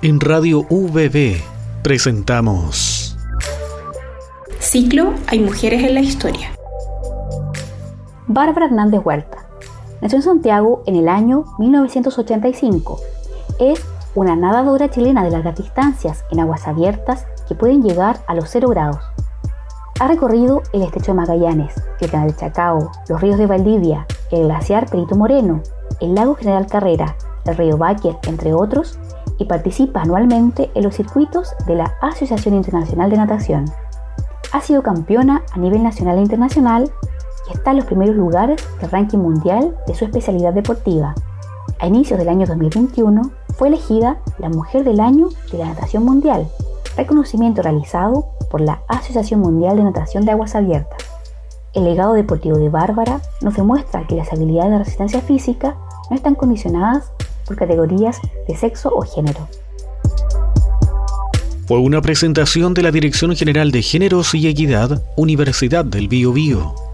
En Radio VB presentamos Ciclo Hay mujeres en la historia. Bárbara Hernández Huerta. Nació en Santiago en el año 1985. Es una nadadora chilena de largas distancias en aguas abiertas que pueden llegar a los 0 grados. Ha recorrido el estrecho de Magallanes, el canal de Chacao, los ríos de Valdivia, el glaciar Perito Moreno, el lago General Carrera, el río Báquer, entre otros, y participa anualmente en los circuitos de la Asociación Internacional de Natación. Ha sido campeona a nivel nacional e internacional y está en los primeros lugares del ranking mundial de su especialidad deportiva. A inicios del año 2021 fue elegida la Mujer del Año de la Natación Mundial, reconocimiento realizado por la Asociación Mundial de Natación de Aguas Abiertas. El legado deportivo de Bárbara nos demuestra que las habilidades de resistencia física no están condicionadas por categorías de sexo o género. Fue una presentación de la Dirección General de Géneros y Equidad, Universidad del Bio, Bio.